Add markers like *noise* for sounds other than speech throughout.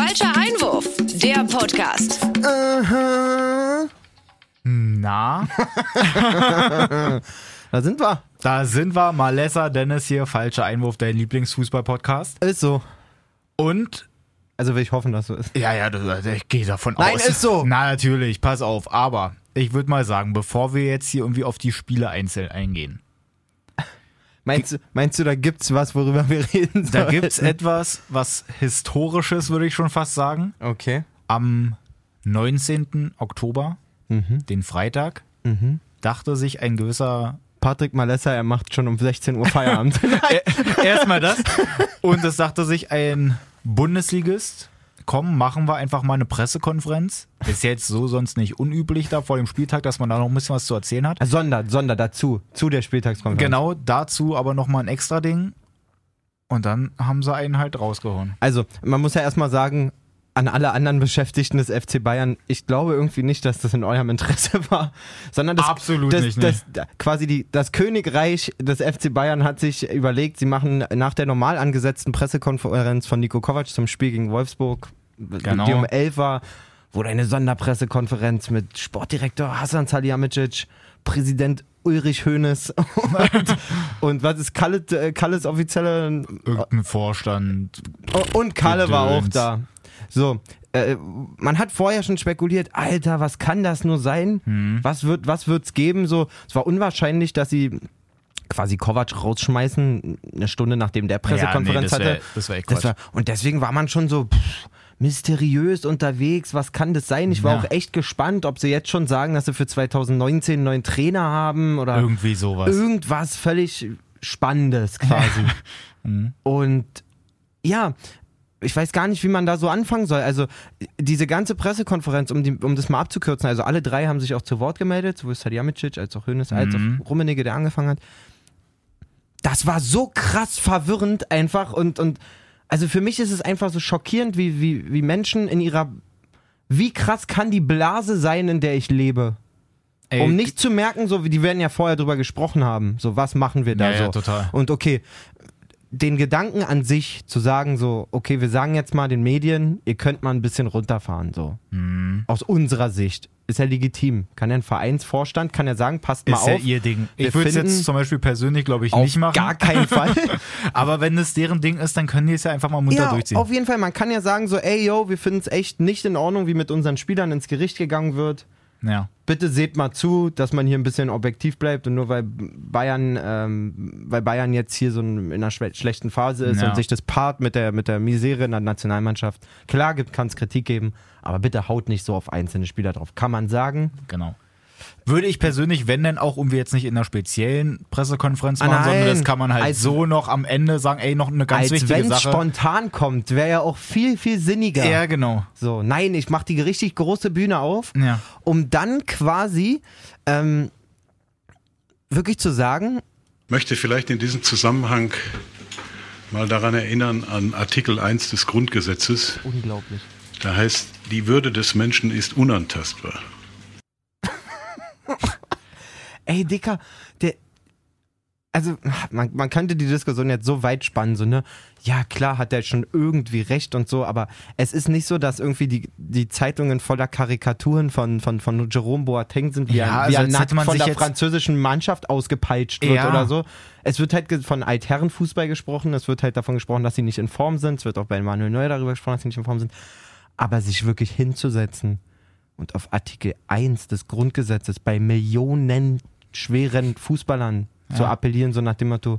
Falscher Einwurf, der Podcast. Na, *laughs* Da sind wir. da sind wir. Malessa Dennis hier, falscher Einwurf, dein Lieblingsfußball-Podcast. Ist so. Und, Also will ich hoffen, dass so ist. ja, ja, das- ich gehe davon Nein, aus. ist so. Na, natürlich, pass auf. Aber ich würde mal sagen, bevor wir jetzt hier irgendwie auf die Spiele einzeln eingehen, Meinst du, meinst du, da gibt's was, worüber wir reden da sollen? gibt's etwas, was Historisches, würde ich schon fast sagen. Okay. Am 19. Oktober, den Freitag, dachte sich ein gewisser Patrick Malessa, er macht schon um 16 Uhr Feierabend. *laughs* Erstmal das. Und es sagte sich ein Bundesligist, komm, machen wir einfach mal eine Pressekonferenz. Ist jetzt so sonst nicht unüblich da vor dem Spieltag, dass man da noch ein bisschen was zu erzählen hat. Sonder, Sonder dazu, zu der Spieltagskonferenz. Genau, dazu aber nochmal ein extra Ding. Und dann haben sie einen halt rausgehauen. Also, man muss ja erstmal sagen, an alle anderen Beschäftigten des FC Bayern, ich glaube irgendwie nicht, dass das in eurem Interesse *laughs* war, sondern das, Absolut das, nicht, das, da- quasi die, das Königreich des FC Bayern hat sich überlegt, sie machen nach der normal angesetzten Pressekonferenz von Nico Kovac zum Spiel gegen Wolfsburg, Genau. die um 11 war, wurde eine Sonderpressekonferenz mit Sportdirektor Hasan Salihamidzic, Präsident Ulrich Hoeneß und, *laughs* und was ist Kalle, äh, Kalles offizielle Irgendein Vorstand. Oh, Und Kalle war auch da. So, äh, man hat vorher schon spekuliert, Alter, was kann das nur sein? Hm. Was wird was wird's geben? So, es war unwahrscheinlich, dass sie quasi Kovac rausschmeißen, eine Stunde nachdem der Pressekonferenz Ja, nee, das wär- hatte. das wär echt Das war, und deswegen war man schon so pff, mysteriös unterwegs. Was kann das sein? Ich war Ja. auch echt gespannt, ob sie jetzt schon sagen, dass sie für 2019 einen neuen Trainer haben oder Irgendwie sowas. irgendwas völlig Spannendes quasi. *laughs* Mhm. Und ja, ich weiß gar nicht, wie man da so anfangen soll. Also diese ganze Pressekonferenz, um, die, um das mal abzukürzen, also alle drei haben sich auch zu Wort gemeldet, sowohl Salihamidzic als auch Hönes, als Mhm. auch Rummenigge, der angefangen hat. Das war so krass verwirrend einfach und, und also für mich ist es einfach so schockierend, wie, wie, wie Menschen in ihrer wie krass kann die Blase sein, in der ich lebe? Ey, Um nicht zu merken, so wie die werden ja vorher drüber gesprochen haben, so was machen wir da Ja, so. ja, total. Und okay, den Gedanken an sich zu sagen, so, okay, wir sagen jetzt mal den Medien, ihr könnt mal ein bisschen runterfahren, so. Mhm. Aus unserer Sicht. Ist ja legitim. Kann ja ein Vereinsvorstand, kann ja sagen, passt mal ist ja auf. ihr Ding. Ich würde es jetzt zum Beispiel persönlich, glaube ich, auf nicht machen. gar keinen Fall. *laughs* Aber wenn es deren Ding ist, dann können die es ja einfach mal munter ja, durchziehen. auf jeden Fall. Man kann ja sagen, so, ey, yo, wir finden es echt nicht in Ordnung, wie mit unseren Spielern ins Gericht gegangen wird. Ja. bitte seht mal zu, dass man hier ein bisschen objektiv bleibt und nur weil Bayern, ähm, weil Bayern jetzt hier so in einer schlechten Phase ist Ja. und sich das Part mit der, mit der Misere in der Nationalmannschaft, klar kann es Kritik geben, aber bitte haut nicht so auf einzelne Spieler drauf. Kann man sagen? Genau. Würde ich persönlich, wenn denn auch, um wir jetzt nicht in einer speziellen Pressekonferenz Ah, machen, sondern nein. das kann man halt Als- so noch am Ende sagen, ey, noch eine ganz Als wichtige wenn es Sache. spontan kommt, wäre ja auch viel, viel sinniger. Ja, genau. So, nein, ich mache die richtig große Bühne auf, Ja. um dann quasi ähm, wirklich zu sagen, möchte vielleicht in diesem Zusammenhang mal daran erinnern an Artikel 1 des Grundgesetzes. unglaublich. Da heißt, die Würde des Menschen ist unantastbar. Ey, Dicker, der. Also, man, man könnte die Diskussion jetzt so weit spannen, so, ne? Ja, klar hat er schon irgendwie recht und so, aber es ist nicht so, dass irgendwie die, die Zeitungen voller Karikaturen von, von, von Jerome Boateng sind, wie Ja, er, also wie er als nackt von sich der französischen Mannschaft ausgepeitscht wird Ja. oder so. Es wird halt von Altherrenfußball gesprochen, es wird halt davon gesprochen, dass sie nicht in Form sind, es wird auch bei Manuel Neuer darüber gesprochen, dass sie nicht in Form sind. Aber sich wirklich hinzusetzen und auf Artikel 1 des Grundgesetzes bei Millionen schweren Fußballern zu appellieren, so nach dem Motto,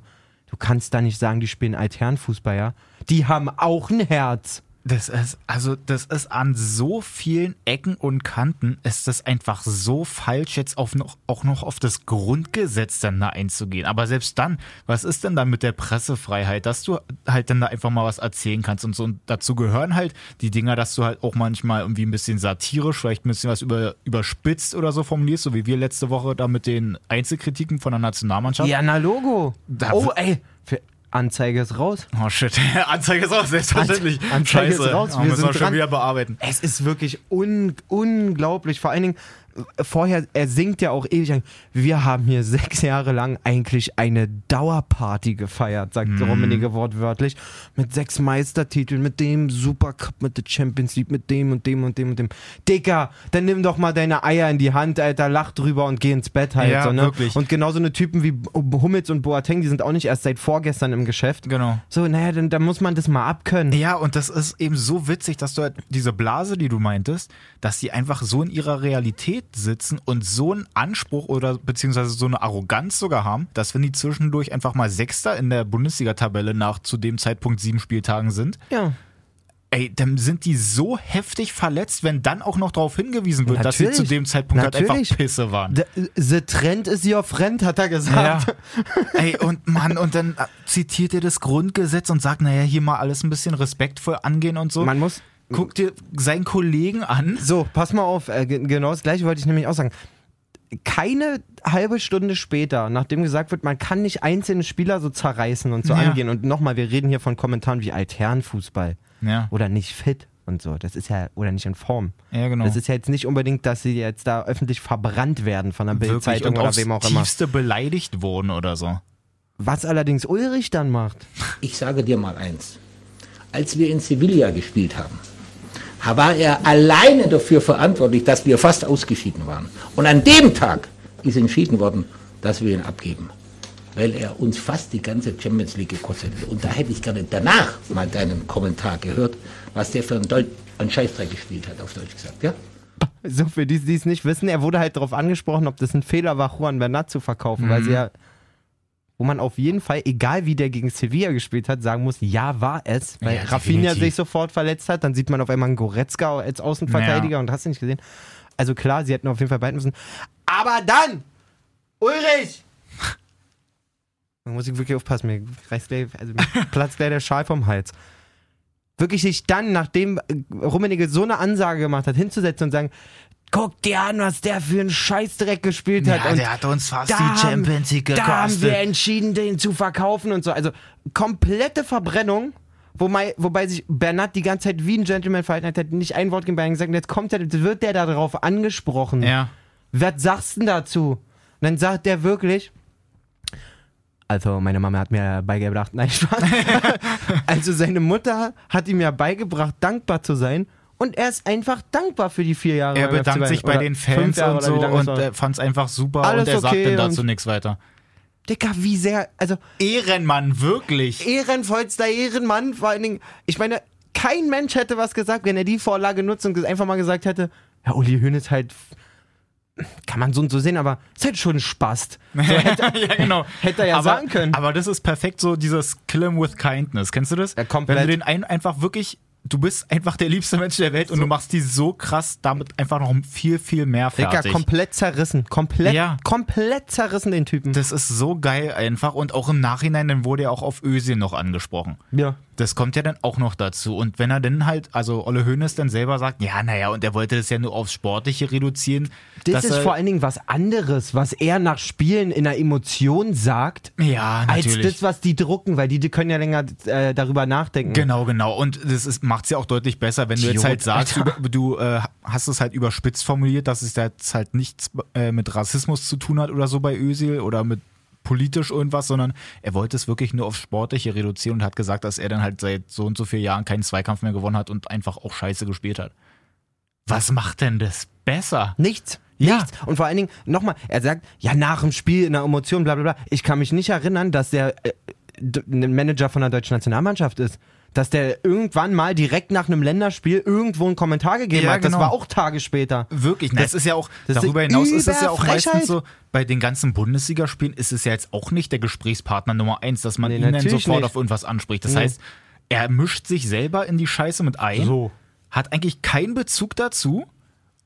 du kannst da nicht sagen, die spielen Altherrenfußball, ja? Die haben auch ein Herz. Das ist, also, das ist an so vielen Ecken und Kanten, ist das einfach so falsch, jetzt auf noch, auch noch auf das Grundgesetz dann da einzugehen. Aber selbst dann, was ist denn dann mit der Pressefreiheit, dass du halt dann da einfach mal was erzählen kannst und so. Und dazu gehören halt die Dinger, dass du halt auch manchmal irgendwie ein bisschen satirisch, vielleicht ein bisschen was über, überspitzt oder so formulierst, so wie wir letzte Woche da mit den Einzelkritiken von der Nationalmannschaft. Ja, na Logo. Da oh, ey, Anzeige ist raus. Oh shit, *laughs* Anzeige ist auch selbstverständlich. Anzeige ist Scheiße. raus, Oh, wir müssen wir schon wieder bearbeiten. Es ist wirklich un unglaublich. Vor allen Dingen, vorher, er singt ja auch ewig lang, wir haben hier sechs Jahre lang eigentlich eine Dauerparty gefeiert, sagt Mhm. Rummenigge wortwörtlich, mit sechs Meistertiteln, mit dem Supercup, mit der Champions League, mit dem und dem und dem und dem. Dicker, dann nimm doch mal deine Eier in die Hand, Alter, lach drüber und geh ins Bett halt. Ja, so, ne? wirklich. Und genauso eine Typen wie Hummels und Boateng, die sind auch nicht erst seit vorgestern im Geschäft. Genau. So, naja, dann, dann muss man das mal abkönnen. Ja, und das ist eben so witzig, dass du halt diese Blase, die du meintest, dass die einfach so in ihrer Realität sitzen und so einen Anspruch oder beziehungsweise so eine Arroganz sogar haben, dass wenn die zwischendurch einfach mal Sechster in der Bundesliga-Tabelle nach zu dem Zeitpunkt sieben Spieltagen sind, Ja. ey, dann sind die so heftig verletzt, wenn dann auch noch darauf hingewiesen wird, dass sie Natürlich. zu dem Zeitpunkt halt Natürlich. einfach Pisse waren. The, the trend is your friend, hat er Ja. gesagt. Ey, und Mann, und dann äh, zitiert er das Grundgesetz und sagt, naja, hier mal alles ein bisschen respektvoll angehen und so. Man muss. Guck dir seinen Kollegen an. So, pass mal auf, äh, ge- genau das gleiche wollte ich nämlich auch sagen. Keine halbe Stunde später, nachdem gesagt wird, man kann nicht einzelne Spieler so zerreißen und so Ja. angehen. Und nochmal, wir reden hier von Kommentaren wie Altherrenfußball Ja, oder nicht fit und so. Das ist ja, oder nicht in Form. ja genau. Das ist ja jetzt nicht unbedingt, dass sie jetzt da öffentlich verbrannt werden von der Bildzeitung oder wem auch immer. tiefste beleidigt wurden oder so. Was allerdings Ulrich dann macht. Ich sage dir mal eins. Als wir in Sevilla gespielt haben, war er alleine dafür verantwortlich, dass wir fast ausgeschieden waren. Und an dem Tag ist entschieden worden, dass wir ihn abgeben. Weil er uns fast die ganze Champions League gekostet hat. Und da hätte ich gerne danach mal deinen Kommentar gehört, was der für einen, Deut einen Scheißdreck gespielt hat, auf Deutsch gesagt. Ja? So, für die, die es nicht wissen, er wurde halt darauf angesprochen, ob das ein Fehler war, Juan Bernat zu verkaufen, weil sie ja, wo man auf jeden Fall, egal wie der gegen Sevilla gespielt hat, sagen muss, ja, war es, weil Ja, Rafinha sich sofort verletzt hat, dann sieht man auf einmal einen Goretzka als Außenverteidiger Ja. und hast du nicht gesehen. Also klar, sie hätten auf jeden Fall beiden müssen. Aber dann, Ulrich! *laughs* Da muss ich wirklich aufpassen, mir reißt gleich, also mir *laughs* platzt gleich der Schal vom Hals. Wirklich sich dann, nachdem Rummenigge so eine Ansage gemacht hat, hinzusetzen und sagen, guck dir an, was der für einen Scheißdreck gespielt hat. Ja, und der hat uns fast die Champions League Da haben wir gekostet. entschieden, den zu verkaufen und so. Also komplette Verbrennung. Wobei, wobei sich Bernat die ganze Zeit wie ein Gentleman verhalten hat, hat nicht ein Wort gegen Bayern gesagt. Und jetzt kommt er, wird der darauf angesprochen. Ja. Was sagst du denn dazu? Und dann sagt der wirklich, also meine Mama hat mir beigebracht, nein, Spaß. *laughs* also seine Mutter hat ihm ja beigebracht, dankbar zu sein. Und er ist einfach dankbar für die vier Jahre. Er bedankt sich bei den Fans und so es und fand es einfach super Alles und er sagt okay dann dazu nichts weiter. Dicker, wie sehr, also Ehrenmann, wirklich. ehrenvollster Ehrenmann, vor allen Dingen, ich meine, kein Mensch hätte was gesagt, wenn er die Vorlage nutzt und einfach mal gesagt hätte, ja, Uli Hoeneß halt, kann man so und so sehen, aber ist halt schon ein Spast. So *laughs* hätte, *laughs* ja, genau. hätte er ja aber, sagen können. Aber das ist perfekt so dieses Kill 'em with kindness. Kennst du das? Ja, komplett. Wenn du den einen einfach wirklich, du bist einfach der liebste Mensch der Welt und du machst die so krass damit einfach noch viel, viel mehr fertig. komplett zerrissen. Komplett, Ja. komplett zerrissen, den Typen. das ist so geil einfach und auch im Nachhinein, dann wurde er auch auf Özil noch angesprochen. ja. Das kommt ja dann auch noch dazu. Und wenn er dann halt, also Olle Hoeneß dann selber sagt, ja, naja, und er wollte das ja nur aufs Sportliche reduzieren. Das ist vor allen Dingen was anderes, was er nach Spielen in der Emotion sagt, Ja, als natürlich. das, was die drucken, weil die, die können ja länger äh, darüber nachdenken. Genau, genau. Und das macht es ja auch deutlich besser, wenn du jetzt halt sagst, über, du äh, hast es halt überspitzt formuliert, dass es jetzt halt nichts äh, mit Rassismus zu tun hat oder so bei Özil oder mit politisch irgendwas, sondern er wollte es wirklich nur aufs Sportliche reduzieren und hat gesagt, dass er dann halt seit so und so vielen Jahren keinen Zweikampf mehr gewonnen hat und einfach auch scheiße gespielt hat. Was macht denn das besser? Nichts. Ja. Nichts. Und vor allen Dingen, nochmal, er sagt, ja, nach dem Spiel in der Emotion, bla bla bla. Ich kann mich nicht erinnern, dass der äh, ein Manager von der deutschen Nationalmannschaft ist. Dass der irgendwann mal direkt nach einem Länderspiel irgendwo einen Kommentar gegeben Ja, hat. Das genau. war auch Tage später. Wirklich, das, ist ja auch, das darüber hinaus ist es ja auch Überfrechheit. meistens so, bei den ganzen Bundesligaspielen ist es ja jetzt auch nicht der Gesprächspartner Nummer eins, dass man Nee, ihn dann sofort nicht. auf irgendwas anspricht. Das Nee. heißt, er mischt sich selber in die Scheiße mit ein, So. hat eigentlich keinen Bezug dazu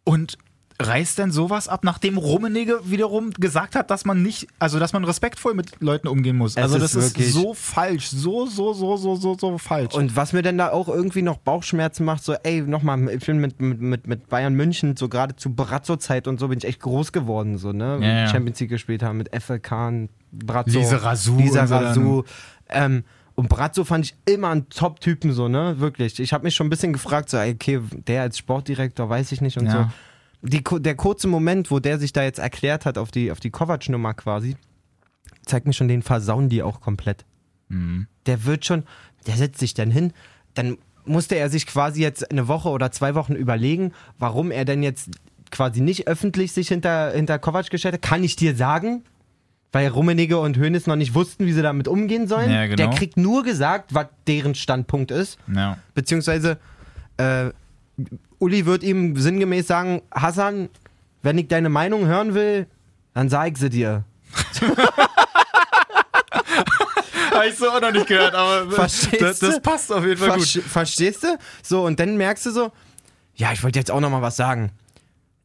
und reißt dann sowas ab, nachdem Rummenigge wiederum gesagt hat, dass man nicht, also dass man respektvoll mit Leuten umgehen muss. Es also ist das ist wirklich- so falsch, so, so, so, so, so, so falsch. Und was mir denn da auch irgendwie noch Bauchschmerzen macht, so, ey, nochmal, ich bin mit, mit, mit, Bayern München, so gerade zu Brazzo-Zeit und so, bin ich echt groß geworden, so, ne? Ja, ja. Champions League gespielt haben mit Effe Kahn, Brazzo. Lise Razou Lisa. Razou. Ähm, und Brazzo fand ich immer einen Top-Typen, so, ne? Wirklich. Ich habe mich schon ein bisschen gefragt, so, okay, der als Sportdirektor, weiß ich nicht und Ja. so. Die, der kurze Moment, wo der sich da jetzt erklärt hat auf die, auf die Kovac-Nummer quasi, zeigt mir schon den Versauen die auch komplett. Der wird schon, der setzt sich dann hin, dann musste er sich quasi jetzt eine Woche oder zwei Wochen überlegen, warum er denn jetzt quasi nicht öffentlich sich hinter, hinter Kovac gestellt hat. Kann ich dir sagen? Weil Rummenigge und Hoeneß noch nicht wussten, wie sie damit umgehen sollen. Ja, genau. Der kriegt nur gesagt, was deren Standpunkt ist. Ja. Beziehungsweise, äh, Uli wird ihm sinngemäß sagen, Hassan, wenn ich deine Meinung hören will, dann sag ich sie dir. *laughs* Habe ich so auch noch nicht gehört, aber Verstehst das, das passt auf jeden Fall Verste- gut. Verstehst du? So, und dann merkst du so, ja, ich wollte jetzt auch noch mal was sagen.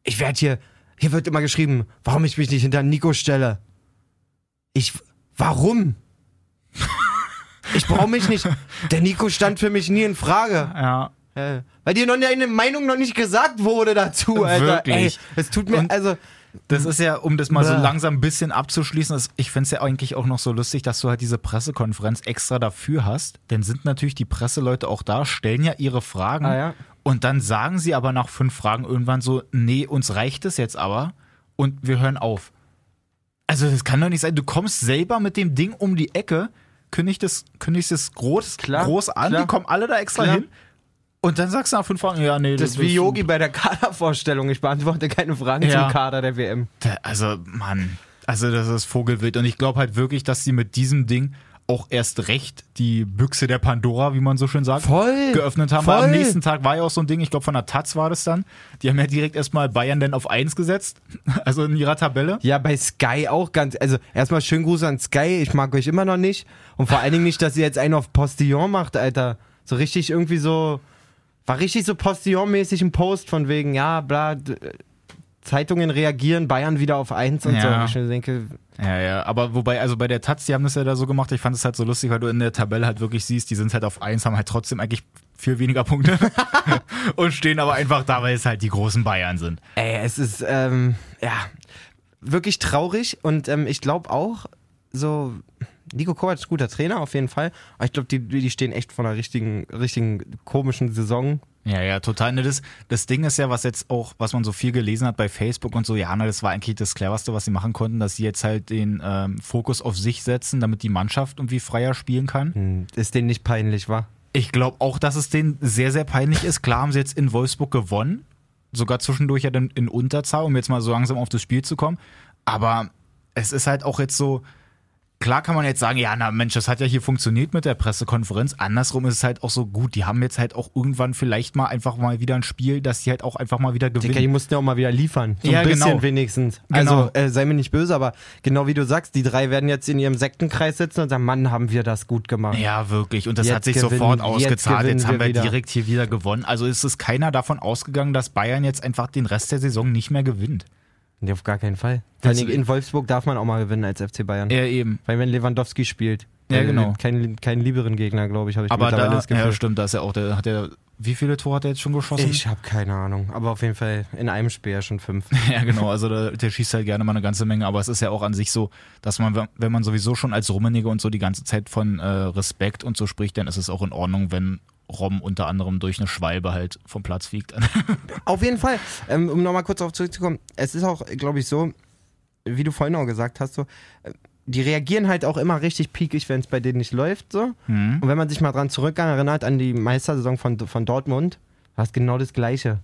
Ich werde hier, hier wird immer geschrieben, warum ich mich nicht hinter Nico stelle. Ich, warum? *laughs* Ich brauche mich nicht. Der Nico stand für mich nie in Frage. Ja. Äh, weil dir noch eine Meinung noch nicht gesagt wurde dazu, Alter. Wirklich? Ey, es tut mir, Und- also, Das ist ja, um das mal so langsam ein bisschen abzuschließen, das, ich finde es ja eigentlich auch noch so lustig, dass du halt diese Pressekonferenz extra dafür hast. Denn sind natürlich die Presseleute auch da, stellen ja ihre Fragen Ah, ja. und dann sagen sie aber nach fünf Fragen irgendwann so, nee, uns reicht es jetzt aber und wir hören auf. Also das kann doch nicht sein. Du kommst selber mit dem Ding um die Ecke, kündigst es, kündigst es groß, Klar, groß an, klar. die kommen alle da extra Klar. hin und dann sagst du nach fünf Fragen, ja, nee, das ist wie Yogi bei der Kadervorstellung. Ich beantworte keine Fragen Ja. zum Kader der WM. Also, Mann, also das ist Vogelwild. Und ich glaube halt wirklich, dass sie mit diesem Ding auch erst recht die Büchse der Pandora, wie man so schön sagt, Voll. geöffnet haben. Voll. Weil am nächsten Tag war ja auch so ein Ding, ich glaube von der Taz war das dann. Die haben ja direkt erstmal Bayern dann auf 1 gesetzt, *laughs* also in ihrer Tabelle. Ja, bei Sky auch ganz. Also erstmal schönen Gruß an Sky. Ich mag euch immer noch nicht. Und vor allen Dingen nicht, dass ihr jetzt einen auf Postillon macht, Alter. So richtig irgendwie so. War richtig so Postillon-mäßig ein Post von wegen, ja, bla. d- Zeitungen reagieren, Bayern wieder auf eins und so. Ja. Und ich mir denke, Ja, ja, aber wobei, also bei der Taz, die haben das ja da so gemacht, ich fand es halt so lustig, weil du in der Tabelle halt wirklich siehst, die sind halt auf 1, haben halt trotzdem eigentlich viel weniger Punkte *laughs* und stehen aber einfach da, weil es halt die großen Bayern sind. ey, es ist, ähm, ja, wirklich traurig. Und ähm, ich glaube auch, so, Nico Kovac ist guter Trainer auf jeden Fall. Aber ich glaube, die, die stehen echt vor einer richtigen, richtigen komischen Saison. Ja, ja, total. Ne, das, das Ding ist ja, was jetzt auch, was man so viel gelesen hat bei Facebook und so, ja, ne, das war eigentlich das Cleverste, was sie machen konnten, dass sie jetzt halt den ähm, Fokus auf sich setzen, damit die Mannschaft irgendwie freier spielen kann. Hm, Ist denen nicht peinlich, wa? Ich glaube auch, dass es denen sehr, sehr peinlich ist. Klar haben sie jetzt in Wolfsburg gewonnen, sogar zwischendurch ja dann in Unterzahl, um jetzt mal so langsam auf das Spiel zu kommen. Aber es ist halt auch jetzt so, klar kann man jetzt sagen, ja, na Mensch, das hat ja hier funktioniert mit der Pressekonferenz. Andersrum ist es halt auch so gut. Die haben jetzt halt auch irgendwann vielleicht mal einfach mal wieder ein Spiel, dass sie halt auch einfach mal wieder gewinnen. Digga, die mussten ja auch mal wieder liefern. So Ja, ein bisschen genau. wenigstens. Genau. Also, äh, sei mir nicht böse, aber genau wie du sagst, die drei werden jetzt in ihrem Sektenkreis sitzen und sagen, Mann, haben wir das gut gemacht. Ja, wirklich. Und das Jetzt hat sich gewinnen- sofort jetzt ausgezahlt. gewinnen Jetzt haben wir wir wieder. direkt hier wieder gewonnen. Also ist es keiner davon ausgegangen, dass Bayern jetzt einfach den Rest der Saison nicht mehr gewinnt. Nee, auf gar keinen Fall. Vor Dingen in Wolfsburg darf man auch mal gewinnen als FC Bayern. Ja, eben. Weil wenn Lewandowski spielt. Ja, äh, genau. Keinen keinen lieberen Gegner, glaube ich, habe ich Aber mittlerweile da, das Gefühl. ja, stimmt, da ist ja auch, der hat ja, wie viele Tore hat er jetzt schon geschossen? ich habe keine Ahnung. Aber auf jeden Fall in einem Spiel ja schon fünf. *laughs* Ja, genau, also der, der schießt halt gerne mal eine ganze Menge, aber es ist ja auch an sich so, dass man, wenn man sowieso schon als Rummenigge und so die ganze Zeit von äh, Respekt und so spricht, dann ist es auch in Ordnung, wenn Rom unter anderem durch eine Schwalbe halt vom Platz fliegt. *laughs* Auf jeden Fall, ähm, um nochmal kurz darauf zurückzukommen, es ist auch, glaube ich, so, wie du vorhin auch gesagt hast, so, äh, die reagieren halt auch immer richtig piekig, wenn es bei denen nicht läuft. So. Mhm. Und wenn man sich mal dran zurück erinnert an die Meistersaison von, von Dortmund, war es genau das Gleiche.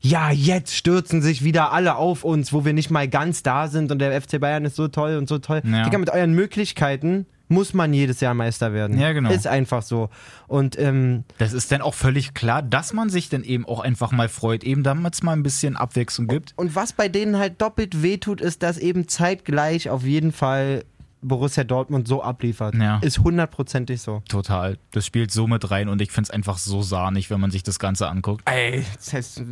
Ja, jetzt stürzen sich wieder alle auf uns, wo wir nicht mal ganz da sind und der FC Bayern ist so toll und so toll. Ja. Digga, mit euren Möglichkeiten muss man jedes Jahr Meister werden. Ja, genau. Ist einfach so. Und ähm, Das ist dann auch völlig klar, dass man sich dann eben auch einfach mal freut, eben damit es mal ein bisschen Abwechslung gibt. Und was bei denen halt doppelt wehtut, ist, dass eben zeitgleich auf jeden Fall Borussia Dortmund so abliefert. Ja. Ist hundertprozentig so. Total. Das spielt so mit rein und ich finde es einfach so sahnig, wenn man sich das Ganze anguckt. Ey, das heißt,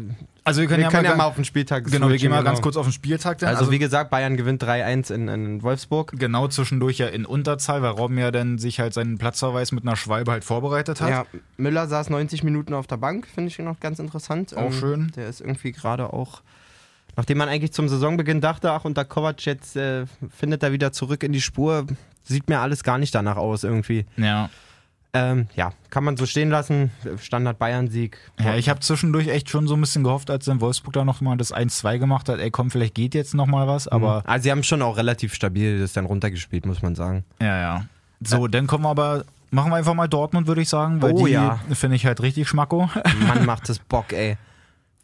Also wir können, wir ja, können mal, ja mal auf den Spieltag Genau, wir gehen mal genau. ganz kurz auf den Spieltag. Dann. Also, wie gesagt, Bayern gewinnt 3-1 in, in Wolfsburg. genau zwischendurch ja in Unterzahl, weil Robben ja dann sich halt seinen Platzverweis mit einer Schwalbe halt vorbereitet hat. Ja, Müller saß 90 Minuten auf der Bank, finde ich noch ganz interessant. Ähm, Auch schön. Der ist irgendwie gerade auch, nachdem man eigentlich zum Saisonbeginn dachte, ach, unter Kovac jetzt äh, findet er wieder zurück in die Spur, sieht mir alles gar nicht danach aus irgendwie. Ja. Ähm, ja, kann man so stehen lassen. Standard Bayern-Sieg. Ja, ich habe zwischendurch echt schon so ein bisschen gehofft, als dann Wolfsburg da nochmal das 1-2 gemacht hat, ey komm, vielleicht geht jetzt nochmal was, aber Also sie haben schon auch relativ stabil das dann runtergespielt, muss man sagen. ja, ja. So, dann kommen wir aber, machen wir einfach mal Dortmund, würde ich sagen, weil Oh die ja. finde ich halt richtig schmacko. Mann, macht das Bock, ey.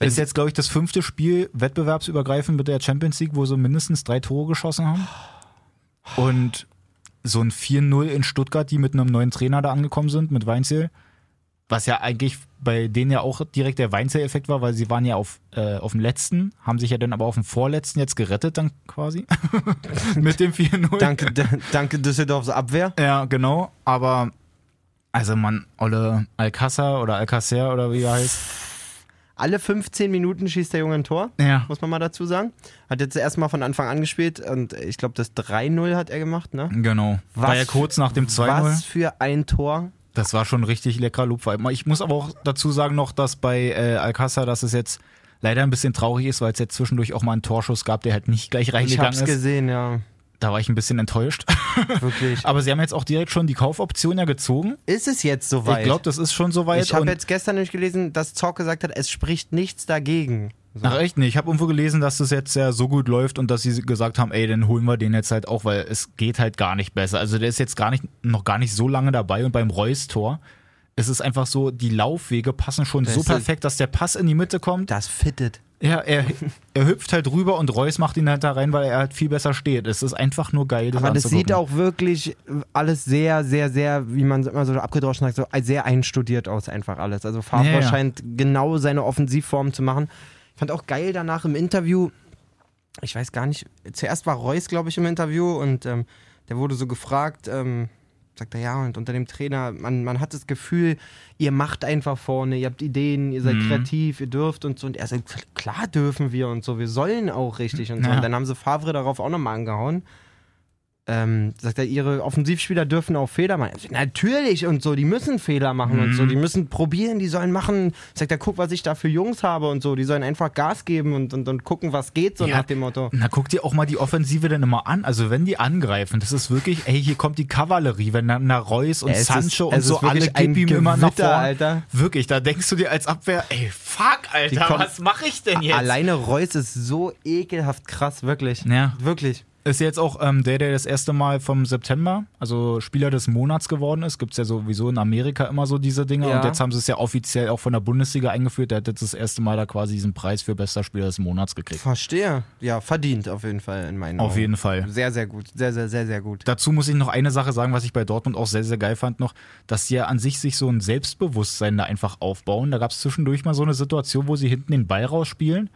Ist jetzt, glaube ich, das fünfte Spiel wettbewerbsübergreifend mit der Champions League, wo sie mindestens drei Tore geschossen haben. Und so ein 4-0 in Stuttgart, die mit einem neuen Trainer da angekommen sind, mit Weinzel. Was ja eigentlich bei denen ja auch direkt der Weinzel-Effekt war, weil sie waren ja auf, äh, auf dem letzten, haben sich ja dann aber auf dem vorletzten jetzt gerettet, dann quasi. *laughs* mit dem 4-0. Danke, danke Düsseldorfs Abwehr. Ja, genau. Aber, also man, Olle Alcázar oder Alcacer oder wie er heißt. Alle 15 Minuten schießt der Junge ein Tor, Ja. muss man mal dazu sagen. Hat jetzt erstmal von Anfang an gespielt und ich glaube, das 3-0 hat er gemacht, ne? Genau. war ja kurz nach dem 2-0. Was für ein Tor. Das war schon richtig leckerer Loop. Ich muss aber auch dazu sagen noch, dass bei äh, Alcázar, dass es jetzt leider ein bisschen traurig ist, weil es jetzt zwischendurch auch mal einen Torschuss gab, der halt nicht gleich Ich reingegangen hab's ist. gesehen, ja. Da war ich ein bisschen enttäuscht. *laughs* Wirklich. aber sie haben jetzt auch direkt schon die Kaufoption ja gezogen. Ist es jetzt soweit? Ich glaube, das ist schon soweit. Ich habe jetzt gestern nämlich gelesen, dass Zock gesagt hat, es spricht nichts dagegen. So. Ach echt nicht. Ich habe irgendwo gelesen, dass das jetzt ja so gut läuft und dass sie gesagt haben, ey, dann holen wir den jetzt halt auch, weil es geht halt gar nicht besser. Also der ist jetzt gar nicht, noch gar nicht so lange dabei und beim Reus-Tor ist es einfach so, die Laufwege passen schon Das so ist- perfekt, dass der Pass in die Mitte kommt. Das fittet. Ja, er, er hüpft halt rüber und Reus macht ihn halt da rein, weil er halt viel besser steht. Es ist einfach nur geil. Aber das sieht auch wirklich alles sehr, sehr, sehr, wie man immer so abgedroschen sagt, so sehr einstudiert aus, einfach alles. Also Favre Ja, ja. scheint genau seine Offensivform zu machen. Ich fand auch geil danach im Interview, ich weiß gar nicht, zuerst war Reus, glaube ich, im Interview und ähm, der wurde so gefragt, ähm, sagt er, ja, und unter dem Trainer, man, man hat das Gefühl, ihr macht einfach vorne, ihr habt Ideen, ihr seid Mhm. kreativ, ihr dürft und so. Und er sagt, klar dürfen wir und so, wir sollen auch richtig und so. Ja. Und dann haben sie Favre darauf auch nochmal angehauen. Ähm, sagt er, ihre Offensivspieler dürfen auch Fehler machen. Natürlich und so, die müssen Fehler machen und Mhm. so, die müssen probieren, die sollen machen. Sagt er, guck, was ich da für Jungs habe und so, die sollen einfach Gas geben und, und, und gucken, was geht, so Ja. nach dem Motto. Na, guck dir auch mal die Offensive dann immer an. Also, wenn die angreifen, das ist wirklich, ey, hier kommt die Kavallerie, wenn dann na Reus und Es ist- Sancho es und so ist alle gib ihm immer nach vorne. Alter. Wirklich, da denkst du dir als Abwehr, ey, fuck, Alter, was mache ich denn jetzt? Alleine Reus ist so ekelhaft krass, wirklich. Ja. Wirklich. Ist jetzt auch ähm, der, der das erste Mal vom September, also Spieler des Monats geworden ist. Gibt es ja sowieso in Amerika immer so diese Dinge. Ja. Und jetzt haben sie es ja offiziell auch von der Bundesliga eingeführt. Der hat jetzt das erste Mal da quasi diesen Preis für bester Spieler des Monats gekriegt. Verstehe. Ja, verdient auf jeden Fall in meinen Auf Augen. jeden Fall. Sehr, sehr gut. Sehr, sehr, sehr, sehr gut. Dazu muss ich noch eine Sache sagen, was ich bei Dortmund auch sehr, sehr geil fand noch, dass sie ja an sich sich so ein Selbstbewusstsein da einfach aufbauen. Da gab es zwischendurch mal so eine Situation, wo sie hinten den Ball rausspielen.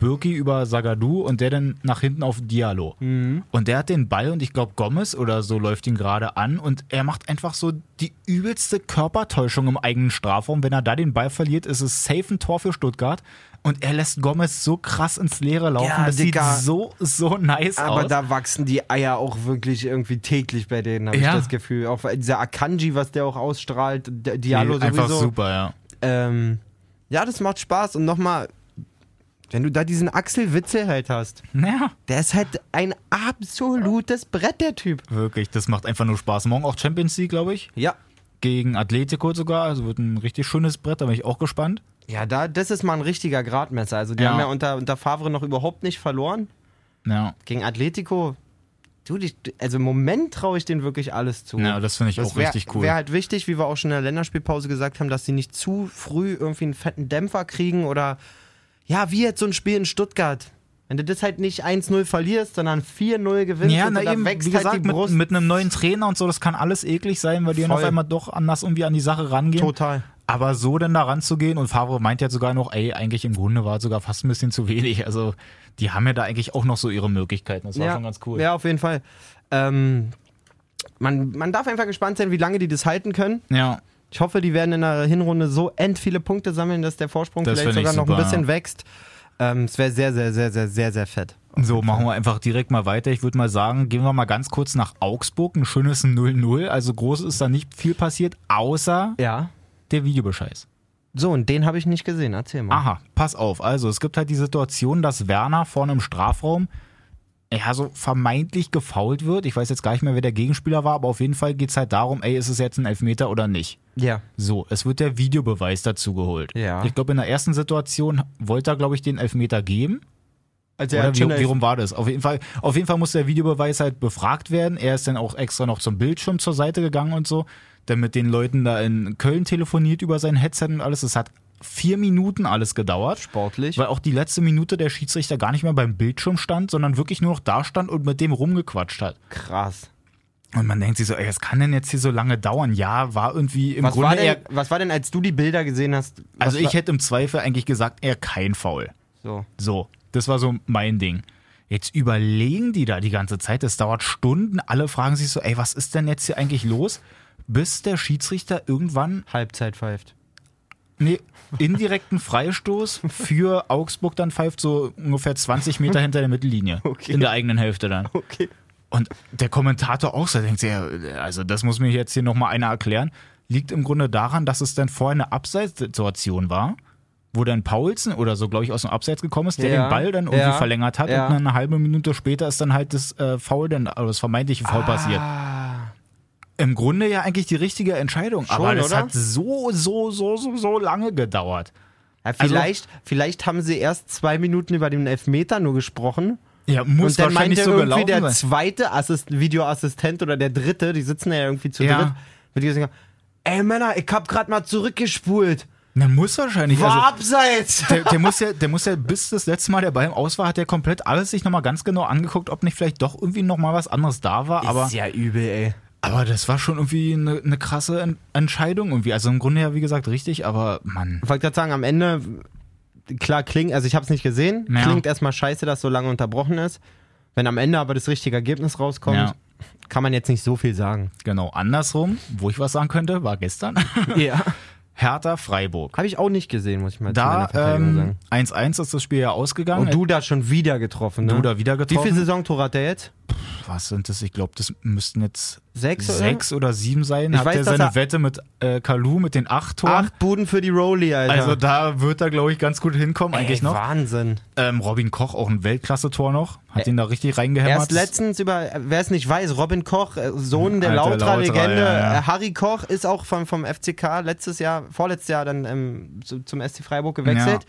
Birki über Sagadu und der dann nach hinten auf Diallo. Und der hat den Ball und ich glaube Gomez oder so läuft ihn gerade an und er macht einfach so die übelste Körpertäuschung im eigenen Strafraum. Wenn er da den Ball verliert, ist es safe ein Tor für Stuttgart und er lässt Gomez so krass ins Leere laufen. Ja, das Digga. sieht so, so nice Aber aus. da wachsen die Eier auch wirklich irgendwie täglich bei denen, habe Ja. ich das Gefühl. Auch dieser Akanji, was der auch ausstrahlt, der Diallo Nee, einfach sowieso. super, ja. Ähm, ja, das macht Spaß. Und nochmal, wenn du da diesen Axel Witzel halt hast, Ja, der ist halt ein absolutes Brett, der Typ. wirklich, das macht einfach nur Spaß. Morgen auch Champions League, glaube ich, Ja. gegen Atletico sogar. Also wird ein richtig schönes Brett, da bin ich auch gespannt. Ja, da, das ist mal ein richtiger Gradmesser. Also die Ja. haben ja unter, unter Favre noch überhaupt nicht verloren. Ja, Gegen Atletico, du, die, also im Moment traue ich denen wirklich alles zu. ja das finde ich auch wär, richtig cool. Wäre halt wichtig, wie wir auch schon in der Länderspielpause gesagt haben, dass sie nicht zu früh irgendwie einen fetten Dämpfer kriegen oder ja, wie jetzt so ein Spiel in Stuttgart. Wenn du das halt nicht 1-0 verlierst, sondern 4-0 gewinnst ja, und na da eben, wächst wie gesagt, halt die mit, Brust. mit einem neuen Trainer und so, das kann alles eklig sein, weil die dann auf einmal doch anders irgendwie an die Sache rangehen. Total. Aber so dann da ranzugehen und Favre meint jetzt sogar noch, ey, eigentlich im Grunde war es sogar fast ein bisschen zu wenig. Also die haben ja da eigentlich auch noch so ihre Möglichkeiten. Das war ja, schon ganz cool. Ja, auf jeden Fall. Ähm, man, man darf einfach gespannt sein, wie lange die das halten können. ja. Ich hoffe, die werden in der Hinrunde so end viele Punkte sammeln, dass der Vorsprung Das vielleicht sogar noch ein super, bisschen ja. wächst. Ähm, es wäre sehr, sehr, sehr, sehr, sehr, sehr fett. So, machen wir einfach direkt mal weiter. Ich würde mal sagen, gehen wir mal ganz kurz nach Augsburg. Ein schönes 0-0. Also groß ist da nicht viel passiert, außer Ja. der Videobescheiß. So, und den habe ich nicht gesehen. Erzähl mal. Aha, pass auf. Also es gibt halt die Situation, dass Werner vorne im Strafraum ja, so vermeintlich gefault wird. Ich weiß jetzt gar nicht mehr, wer der Gegenspieler war, aber auf jeden Fall geht es halt darum, ey, ist es jetzt ein Elfmeter oder nicht? Ja. So, es wird der Videobeweis dazu geholt. Ja. Ich glaube, in der ersten Situation wollte er, glaube ich, den Elfmeter geben. Also Oder wie, wie rum war das? Auf jeden, Fall, auf jeden Fall muss der Videobeweis halt befragt werden. Er ist dann auch extra noch zum Bildschirm zur Seite gegangen und so, dann mit den Leuten da in Köln telefoniert über sein Headset und alles. Es hat vier Minuten alles gedauert. Sportlich. Weil auch die letzte Minute der Schiedsrichter gar nicht mehr beim Bildschirm stand, sondern wirklich nur noch da stand und mit dem rumgequatscht hat. Krass. Und man denkt sich so, ey, was kann denn jetzt hier so lange dauern? Ja, war irgendwie im Was Grunde war, denn, eher, was war denn, als du die Bilder gesehen hast? Also ich hätte im Zweifel eigentlich gesagt, eher kein Foul. So. So, das war so mein Ding. Jetzt überlegen die da die ganze Zeit, das dauert Stunden, alle fragen sich so, ey, was ist denn jetzt hier eigentlich los? Bis der Schiedsrichter irgendwann, Halbzeit pfeift. Nee, indirekten Freistoß für Augsburg dann pfeift, so ungefähr 20 Meter hinter der Mittellinie. *laughs* Okay. In der eigenen Hälfte dann. Okay. Und der Kommentator auch so, denkt sich, ja, also das muss mir jetzt hier nochmal einer erklären. Liegt im Grunde daran, dass es dann vorher eine Abseitssituation war, wo dann Paulsen oder so, glaube ich, aus dem Abseits gekommen ist, der Ja, den Ball dann irgendwie ja, verlängert hat ja. und dann eine halbe Minute später ist dann halt das äh, Foul, dann, also das vermeintliche Foul passiert. Im Grunde ja eigentlich die richtige Entscheidung, aber das oder? hat so, so, so, so, so lange gedauert. Ja, Also- vielleicht, vielleicht haben sie erst zwei Minuten über den Elfmeter nur gesprochen. Ja, muss und dann wahrscheinlich meinte so irgendwie gelaufen der sein. zweite Assist Videoassistent oder der dritte, die sitzen ja irgendwie zu Ja. dritt, sagen, ey Männer, ich hab grad mal zurückgespult. Na, muss wahrscheinlich. War Also, abseits. *laughs* der, der, muss ja, der muss ja bis das letzte Mal der Ball im Aus war, hat er komplett alles sich nochmal ganz genau angeguckt, ob nicht vielleicht doch irgendwie nochmal was anderes da war. Aber, ist ja übel, ey. Aber das war schon irgendwie eine, eine krasse En- Entscheidung irgendwie. Also im Grunde ja, wie gesagt, richtig, aber Mann. Ich wollte gerade sagen, am Ende, klar klingt, also ich habe es nicht gesehen, Ja. klingt erstmal scheiße, dass so lange unterbrochen ist. Wenn am Ende aber das richtige Ergebnis rauskommt, Ja. kann man jetzt nicht so viel sagen. Genau, andersrum, wo ich was sagen könnte, war gestern. *laughs* Ja. Hertha Freiburg. Habe ich auch nicht gesehen, muss ich mal Da ähm, sagen. 1-1 ist das Spiel ja ausgegangen. Und du da schon wieder getroffen, ne? Du da wieder Wie getroffen. viele Saisontore hat der jetzt? was sind das? Ich glaube, das müssten jetzt Sechs, oder? sechs oder sieben sein. Ich Hat weiß, er seine er- Wette mit äh, Kalu mit den acht Toren. Acht Buden für die Rolli, Alter. Also da wird er, glaube ich, ganz gut hinkommen, eigentlich Ey, noch. Wahnsinn. Ähm, Robin Koch, auch ein Weltklasse-Tor noch. Hat ihn da richtig reingehämmert. Erst letztens über, wer es nicht weiß, Robin Koch, äh, Sohn der Lautra-Legende, Lautra, ja, ja. äh, Harry Koch ist auch vom, vom FCK letztes Jahr, vorletztes Jahr dann ähm, zu, zum SC Freiburg gewechselt.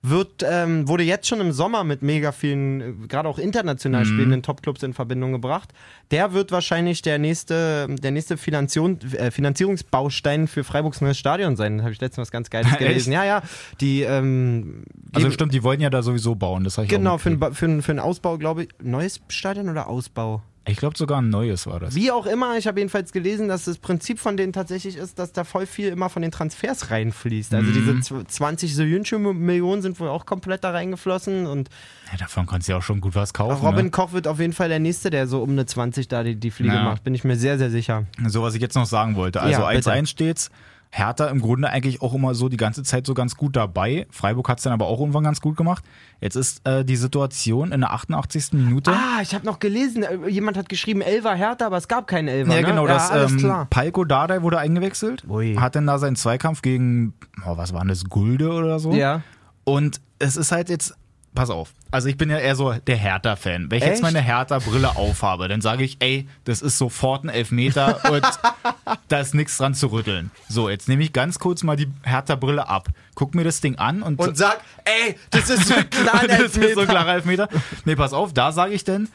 Wird, ähm, wurde jetzt schon im Sommer mit mega vielen, äh, gerade auch international Mhm. spielenden Topclubs in Verbindung gebracht. Der wird wahrscheinlich der nächste, der nächste Finanzion, äh, Finanzierungsbaustein für Freiburgs neues Stadion sein. Habe ich letztens was ganz Geiles *laughs* gelesen. Ja, ja. Die, ähm, Also stimmt, die wollen ja da sowieso bauen. Das ich Genau, für, einen für, einen- für einen Ausbau, glaube ich. Neues Stadion oder Ausbau? Ich glaube sogar ein neues war das. Wie auch immer, ich habe jedenfalls gelesen, dass das Prinzip von denen tatsächlich ist, dass da voll viel immer von den Transfers reinfließt. Also diese Mhm. zw- 20 Millionen sind wohl auch komplett da reingeflossen und Ja, davon kannst du ja auch schon gut was kaufen. Robin ne? Koch wird auf jeden Fall der Nächste, der so um eine 20 da die, die Fliege Ja. macht, bin ich mir sehr, sehr sicher. So, was ich jetzt noch sagen wollte. Also Ja, 1-1 bitte. steht's. Hertha im Grunde eigentlich auch immer so die ganze Zeit so ganz gut dabei. Freiburg hat's dann aber auch irgendwann ganz gut gemacht. Jetzt ist äh, die Situation in der 88. Minute. Ah, ich habe noch gelesen, äh, jemand hat geschrieben Elfer Hertha, aber es gab keinen Elfer. Ja, ne? genau, das alles ähm, klar. Palko Dardai wurde eingewechselt, Ui. hat dann da seinen Zweikampf gegen, oh, was war denn das, Gulde oder so? Ja. Und es ist halt jetzt, pass auf, also ich bin ja eher so der Hertha-Fan. Wenn ich jetzt Echt? meine Hertha-Brille aufhabe, dann sage ich, ey, das ist sofort ein Elfmeter und *laughs* da ist nichts dran zu rütteln. So, jetzt nehme ich ganz kurz mal die Hertha-Brille ab, guck mir das Ding an und, Und sag, ey, das ist so ein *laughs* das ist so ein Elfmeter. klarer Elfmeter. Nee, pass auf, da sage ich dann,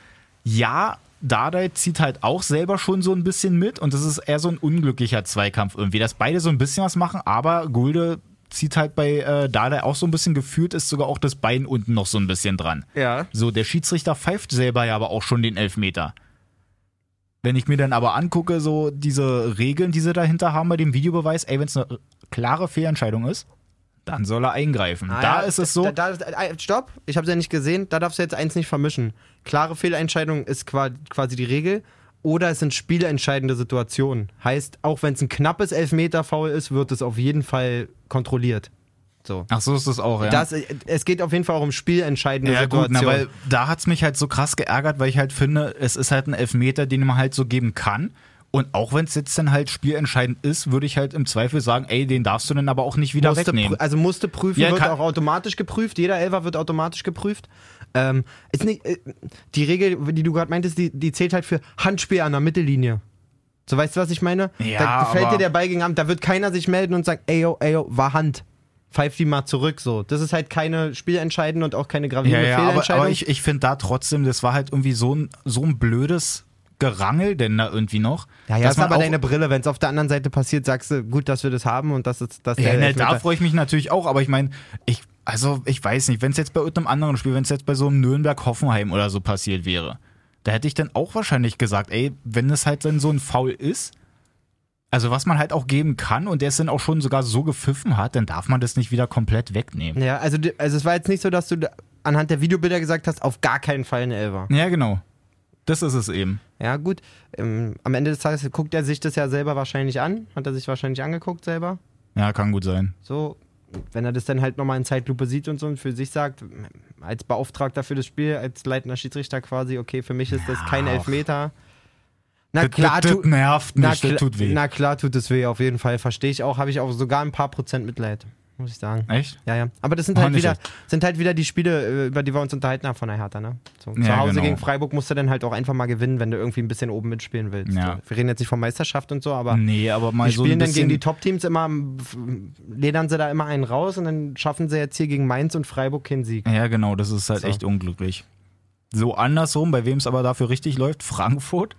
ja, Dardai zieht halt auch selber schon so ein bisschen mit und das ist eher so ein unglücklicher Zweikampf irgendwie, dass beide so ein bisschen was machen, aber Gulde zieht halt bei äh, Dardai auch so ein bisschen gefühlt, ist sogar auch das Bein unten noch so ein bisschen dran. Ja. So, der Schiedsrichter pfeift selber ja aber auch schon den Elfmeter. Wenn ich mir dann aber angucke, so diese Regeln, die sie dahinter haben bei dem Videobeweis, ey, wenn es eine klare Fehlentscheidung ist, dann soll er eingreifen. Ah, da ja, ist es so. Da, da, äh, stopp, ich habe es ja nicht gesehen. Da darfst du jetzt eins nicht vermischen. Klare Fehlentscheidung ist qua- quasi die Regel. Oder es sind spielentscheidende Situationen. Heißt, auch wenn es ein knappes Elfmeter-Foul ist, wird es auf jeden Fall kontrolliert. So. Ach so ist es auch, ja. Das, äh, es geht auf jeden Fall auch um spielentscheidende Ja gut, na, Situationen. weil da hat's mich halt so krass geärgert, weil ich halt finde, es ist halt ein Elfmeter, den man halt so geben kann. Und auch wenn es jetzt dann halt spielentscheidend ist, würde ich halt im Zweifel sagen, ey, den darfst du dann aber auch nicht wieder musste wegnehmen. also musste prüfen, Ja, wird auch automatisch geprüft. Jeder Elfer wird automatisch geprüft. Ähm, ist nicht, äh, die Regel, die du gerade meintest, die, die zählt halt für Handspiel an der Mittellinie. So, weißt du, was ich meine? Ja, da fällt aber- dir der Ball gegen Amt, da wird keiner sich melden und sagen, ey, yo, ey, yo, war Hand. Pfeif die mal zurück, so. Das ist halt keine spielentscheidende und auch keine Ja, gravierende ja, aber, Fehlentscheidung. aber ich, ich finde da trotzdem, das war halt irgendwie so ein, so ein blödes Gerangel denn da irgendwie noch. ja, ja, dass ist aber deine Brille. Wenn es auf der anderen Seite passiert, sagst du, gut, dass wir das haben und das ist das Ja, ne, da freue ich mich natürlich auch, aber ich meine, ich, also ich weiß nicht, wenn es jetzt bei irgendeinem anderen Spiel, wenn es jetzt bei so einem Nürnberg-Hoffenheim oder so passiert wäre, da hätte ich dann auch wahrscheinlich gesagt, ey, wenn es halt dann so ein Foul ist, also was man halt auch geben kann und der es dann auch schon sogar so gepfiffen hat, dann darf man das nicht wieder komplett wegnehmen. Ja, also, also es war jetzt nicht so, dass du anhand der Videobilder gesagt hast, auf gar keinen Fall eine Elfer. Ja, genau. Das ist es eben. Ja, gut. Ähm, am Ende des Tages guckt er sich das ja selber wahrscheinlich an. Hat er sich wahrscheinlich angeguckt selber. Ja, kann gut sein. So, wenn er das dann halt nochmal in Zeitlupe sieht und so und für sich sagt, als Beauftragter für das Spiel, als leitender Schiedsrichter quasi, okay, für mich ist das kein Elfmeter. Na Das, klar, das, das nervt na, nicht, das tut weh. na klar tut es weh, auf jeden Fall. Verstehe ich auch. Habe ich auch sogar ein paar Prozent Mitleid, muss ich sagen. Echt? Ja, ja. Aber das sind halt, wieder, sind halt wieder die Spiele, äh, über die wir uns unterhalten haben von der Hertha, ne? So, zu Ja, Hause genau. gegen Freiburg musst du dann halt auch einfach mal gewinnen, wenn du irgendwie ein bisschen oben mitspielen willst. Ja. Wir reden jetzt nicht von Meisterschaft und so, aber Nee, aber mal die so ein spielen dann gegen die Top-Teams immer, ledern sie da immer einen raus und dann schaffen sie jetzt hier gegen Mainz und Freiburg keinen Sieg. Ja, genau, das ist halt So. echt unglücklich. So andersrum, bei wem es aber dafür richtig läuft, Frankfurt.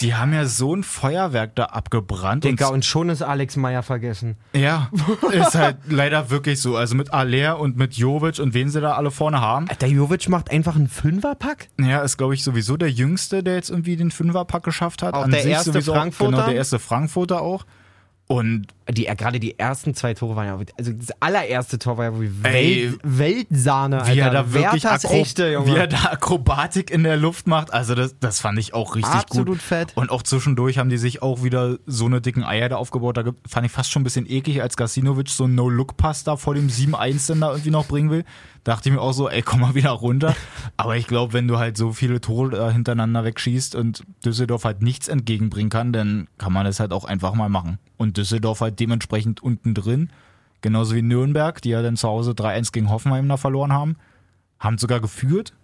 Die haben ja so ein Feuerwerk da abgebrannt. Digga, und, und schon ist Alex Meyer vergessen. ja, ist halt leider wirklich so. Also mit Aller und mit Jovic und wen sie da alle vorne haben. Der Jovic macht einfach einen Fünferpack? Ja, ist glaube ich sowieso der Jüngste, der jetzt irgendwie den Fünferpack geschafft hat. Auch An der sich erste sowieso auch- Frankfurter? Genau, der erste Frankfurter auch. Und Die, äh, gerade die ersten zwei Tore waren ja, also das allererste Tor war ja wie Ey, Welt, Weltsahne, Alter. wie er da wirklich Akro- echte, Junge. wie er da Akrobatik in der Luft macht, also das, das fand ich auch richtig Absolut gut. fett. Und auch zwischendurch haben die sich auch wieder so eine dicken Eier da aufgebaut. Da fand ich fast schon ein bisschen eklig, als Gasinovic so einen No-Look-Pass da vor dem 7-1 dann da irgendwie noch bringen will. Dachte ich mir auch so, ey, komm mal wieder runter. Aber ich glaube, wenn du halt so viele Tore hintereinander wegschießt und Düsseldorf halt nichts entgegenbringen kann, dann kann man das halt auch einfach mal machen. Und Düsseldorf halt dementsprechend unten drin, genauso wie Nürnberg, die ja dann zu Hause 3-1 gegen Hoffenheim da verloren haben, haben sogar geführt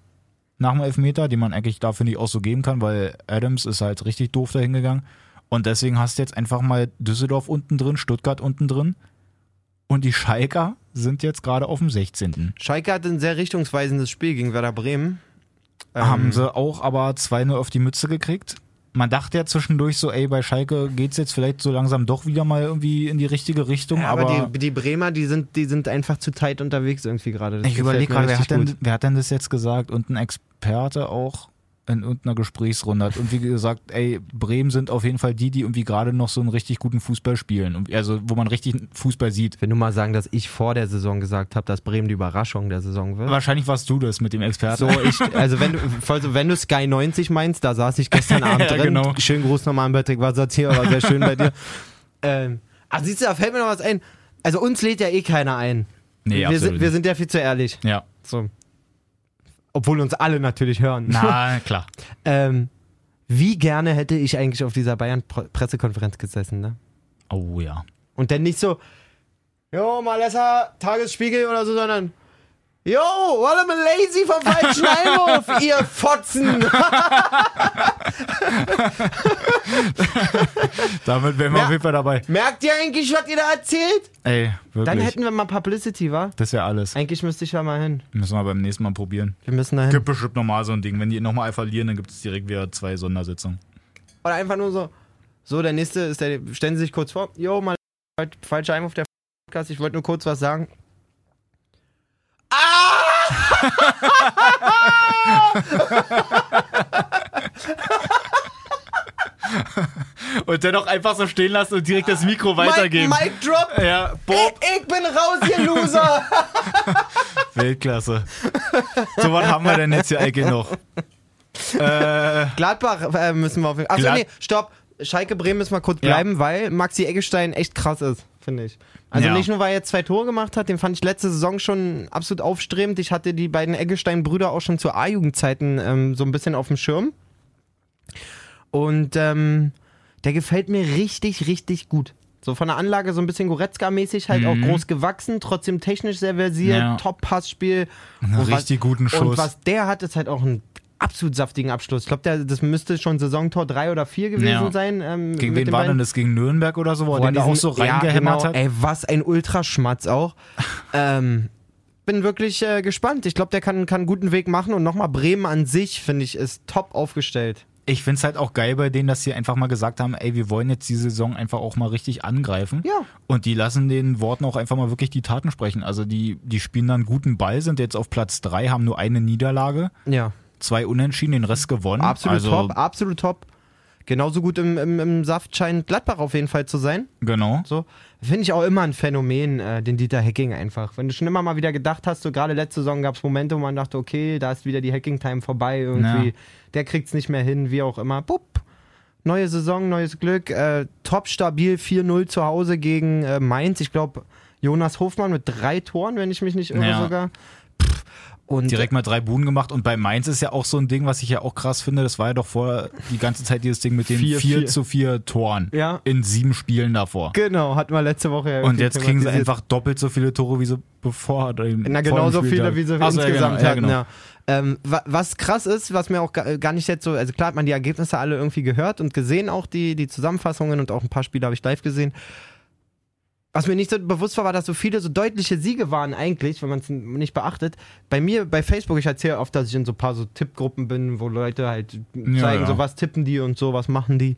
nach dem Elfmeter, den man eigentlich da, finde ich, auch so geben kann, weil Adams ist halt richtig doof dahin gegangen. Und deswegen hast du jetzt einfach mal Düsseldorf unten drin, Stuttgart unten drin. Und die Schalker sind jetzt gerade auf dem 16. Schalke hatte ein sehr richtungsweisendes Spiel gegen Werder Bremen. Ähm, Haben sie auch aber 2-0 auf die Mütze gekriegt. Man dachte ja zwischendurch so, ey, bei Schalke geht's jetzt vielleicht so langsam doch wieder mal irgendwie in die richtige Richtung. Ja, aber, die, die Bremer, die sind, die sind einfach zu tight unterwegs irgendwie gerade. Ich überlege gerade, wer, hat denn- wer hat denn das jetzt gesagt? Und ein Experte auch in irgendeiner Gesprächsrunde hat irgendwie gesagt, ey, Bremen sind auf jeden Fall die, die irgendwie gerade noch so einen richtig guten Fußball spielen. Und- Also, wo man richtig Fußball sieht. Will nur mal sagen, dass ich vor der Saison gesagt habe, dass Bremen die Überraschung der Saison wird. Wahrscheinlich warst du das mit dem Experten. So, ich, also wenn du, also wenn du Sky 90 meinst, da saß ich gestern *laughs* Abend Ja, drin. genau. Schönen Gruß nochmal an Patrick Wassert hier, war sehr schön bei dir. *laughs* Ähm, ach, siehst du, da fällt mir noch was ein. Also uns lädt ja eh keiner ein. nee, wir, absolut sind, wir sind ja viel zu ehrlich. Ja. So. Obwohl uns alle natürlich hören. Na, *laughs* klar. Ähm, wie gerne hätte ich eigentlich auf dieser Bayern-Pressekonferenz gesessen, ne? Oh ja. Und dann nicht so, jo, Malessa, Tagesspiegel oder so, sondern, jo, what am lazy vom falschen Einwurf, *laughs* ihr Fotzen. *laughs* Damit wären wir Ja. auf jeden Fall dabei. Merkt ihr eigentlich, was ihr da erzählt? Ey, wirklich. Dann hätten wir mal Publicity, wa? das wäre alles. Eigentlich müsste ich ja mal hin. Müssen wir beim nächsten Mal probieren. Wir müssen da hin. Gibt bestimmt nochmal so ein Ding. Wenn die nochmal verlieren, dann gibt es direkt wieder zwei Sondersitzungen. Oder einfach nur so, so, der nächste ist der, stellen Sie sich kurz vor, jo, mal falscher Einwurf der Podcast, ich wollte nur kurz was sagen. Und dann auch einfach so stehen lassen und direkt das Mikro weitergeben. Mic, Mic Drop! Ja, Bob, Ich, ich bin raus, ihr Loser! *laughs* Weltklasse. So, was haben wir denn jetzt hier eigentlich noch? Äh, Gladbach äh, müssen wir auf jeden Fall. Achso, Glad- nee, stopp. Schalke Bremen müssen wir kurz Ja. bleiben, weil Maxi Eggestein echt krass ist, finde ich. Also Ja. nicht nur, weil er jetzt zwei Tore gemacht hat, den fand ich letzte Saison schon absolut aufstrebend. Ich hatte die beiden Eggestein-Brüder auch schon zu A-Jugendzeiten ähm, so ein bisschen auf dem Schirm. Und ähm, der gefällt mir richtig, richtig gut. So von der Anlage so ein bisschen Goretzka-mäßig, halt auch groß gewachsen, trotzdem technisch sehr versiert, Ja. Top-Passspiel. Und was- richtig guten Und Schuss. was der hat, ist halt auch ein absolut saftigen Abschluss. Ich glaube, das müsste schon Saisontor 3 oder 4 gewesen Ja. sein. Ähm, Gegen wen den war denn das? Gegen Nürnberg oder so, wo er Boah, den auch so reingehämmert ja, hat? genau. Ey, was ein Ultraschmatz auch. *laughs* ähm, bin wirklich äh, gespannt. Ich glaube, der kann, kann einen guten Weg machen. Und nochmal, Bremen an sich, finde ich, ist top aufgestellt. Ich finde es halt auch geil bei denen, dass sie einfach mal gesagt haben, ey, wir wollen jetzt die Saison einfach auch mal richtig angreifen. Ja. Und die lassen den Worten auch einfach mal wirklich die Taten sprechen. Also die, die spielen dann guten Ball, sind jetzt auf Platz drei, haben nur eine Niederlage, Ja. Zwei Unentschieden, den Rest gewonnen. Absolut also, top, absolut top. Genauso gut im, im, im Saft scheint Gladbach auf jeden Fall zu sein. Genau. So. Finde ich auch immer ein Phänomen, äh, den Dieter Hacking einfach. Wenn du schon immer mal wieder gedacht hast, so gerade letzte Saison gab es Momente, wo man dachte, okay, da ist wieder die Hacking-Time vorbei, irgendwie. Ja. Der kriegt es nicht mehr hin, wie auch immer. Pup. Neue Saison, neues Glück. Äh, top stabil, 4-0 zu Hause gegen äh, Mainz. Ich glaube, Jonas Hofmann mit drei Toren, wenn ich mich nicht irre Ja. sogar. Und Direkt mal drei Buden gemacht und bei Mainz ist ja auch so ein Ding, was ich ja auch krass finde. Das war ja doch vor die ganze Zeit dieses Ding mit den Vier, 4 vier. zu 4 Toren Ja. in sieben Spielen davor. Genau, hatten wir letzte Woche ja Und jetzt kriegen sie einfach doppelt so viele Tore, wie sie bevor. dem- Na, genauso viele, wie sie Ach so, ja, insgesamt genau, ja, hatten, genau. ja. Ähm, wa- was krass ist, was mir auch ga- gar nicht jetzt so, also klar hat man die Ergebnisse alle irgendwie gehört und gesehen, auch die, die Zusammenfassungen und auch ein paar Spiele habe ich live gesehen. Was mir nicht so bewusst war, war, dass so viele so deutliche Siege waren eigentlich, wenn man es nicht beachtet. Bei mir, bei Facebook, ich erzähle oft, dass ich in so ein paar so Tippgruppen bin, wo Leute halt zeigen, ja. so was tippen die und so, was machen die.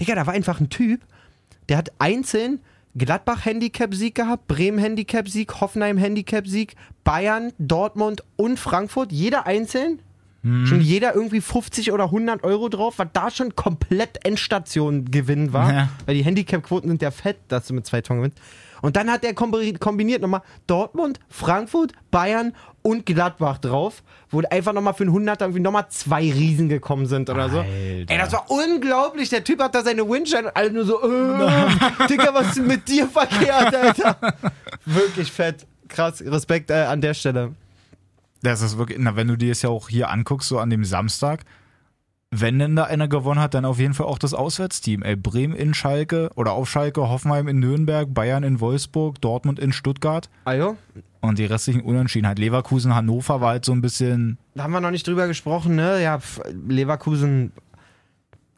Digga, da war einfach ein Typ, der hat einzeln Gladbach Handicap-Sieg gehabt, Bremen Handicap-Sieg, Hoffenheim Handicap-Sieg, Bayern, Dortmund und Frankfurt, jeder einzeln. Mhm. Schon jeder irgendwie 50 oder 100 Euro drauf, was da schon komplett Endstation Gewinn war. Ja. Weil die Handicap-Quoten sind ja fett, dass du mit zwei Toren gewinnst. Und dann hat er kombi- kombiniert nochmal Dortmund, Frankfurt, Bayern und Gladbach drauf, wo einfach nochmal für einen 100 irgendwie nochmal zwei Riesen gekommen sind oder so. Alter. Ey, das war unglaublich. Der Typ hat da seine Windshine und alle nur so, äh, Digga, was ist mit dir verkehrt, Alter? *laughs* Wirklich fett. Krass, Respekt äh, an der Stelle. Das ist wirklich, na, wenn du dir das ja auch hier anguckst, so an dem Samstag, wenn denn da einer gewonnen hat, dann auf jeden Fall auch das Auswärtsteam. Ey, Bremen in Schalke oder auf Schalke, Hoffenheim in Nürnberg, Bayern in Wolfsburg, Dortmund in Stuttgart Ajo, und die restlichen Unentschieden halt. Leverkusen, Hannover war halt so ein bisschen, da haben wir noch nicht drüber gesprochen, ne? Ja, Leverkusen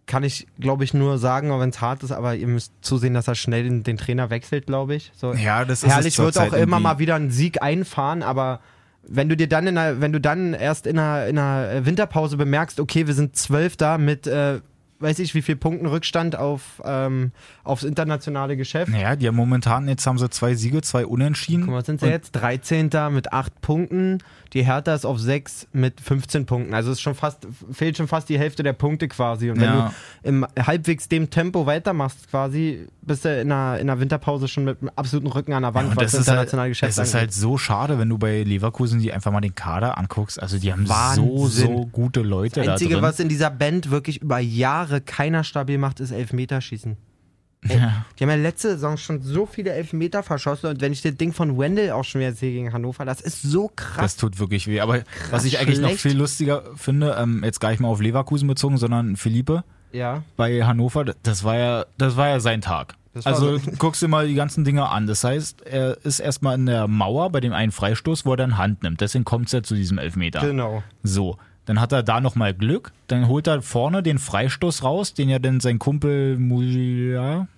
kann ich, glaube ich, nur sagen, auch wenn es hart ist, aber ihr müsst zusehen, dass er schnell den, den Trainer wechselt, glaube ich. So, ja, das ist es Herrlich wird auch zurzeit immer irgendwie. mal wieder einen Sieg einfahren, aber wenn du dir dann in einer, wenn du dann erst in einer, in einer Winterpause bemerkst, okay, wir sind Zwölfter mit, äh, weiß ich, wie viel Punkten Rückstand auf, ähm, aufs internationale Geschäft. Ja, die haben momentan, jetzt haben sie zwei Siege, zwei Unentschieden. Guck mal, was sind sie jetzt? 13. mit 8 Punkten. Die Hertha ist auf 6 mit 15 Punkten. Also es ist schon fast, fehlt schon fast die Hälfte der Punkte quasi. Und wenn Ja. du im halbwegs dem Tempo weitermachst, quasi, bist du in einer, in einer Winterpause schon mit einem absoluten Rücken an der Wand, Und was das ist, halt, internationale Geschäft es ist angeht. halt so schade, wenn du bei Leverkusen die einfach mal den Kader anguckst. Also die haben so, Wahnsinn. so gute Leute Das Einzige, da was in dieser Band wirklich über Jahre keiner stabil macht, ist Elfmeterschießen. Ey, Ja. Die haben ja letzte Saison schon so viele Elfmeter verschossen und wenn ich das Ding von Wendell auch schon wieder sehe gegen Hannover, das ist so krass. Das tut wirklich weh. Aber was ich eigentlich noch schlecht. viel lustiger finde, ähm, jetzt gar nicht mal auf Leverkusen bezogen, sondern Philippe ja. bei Hannover, das war ja, das war ja sein Tag. Also so- *laughs* guckst dir mal die ganzen Dinge an. Das heißt, er ist erstmal in der Mauer bei dem einen Freistoß, wo er dann Hand nimmt. Deswegen kommt es ja zu diesem Elfmeter. Genau. So, dann hat er da nochmal Glück. Dann holt er vorne den Freistoß raus, den ja dann sein Kumpel er?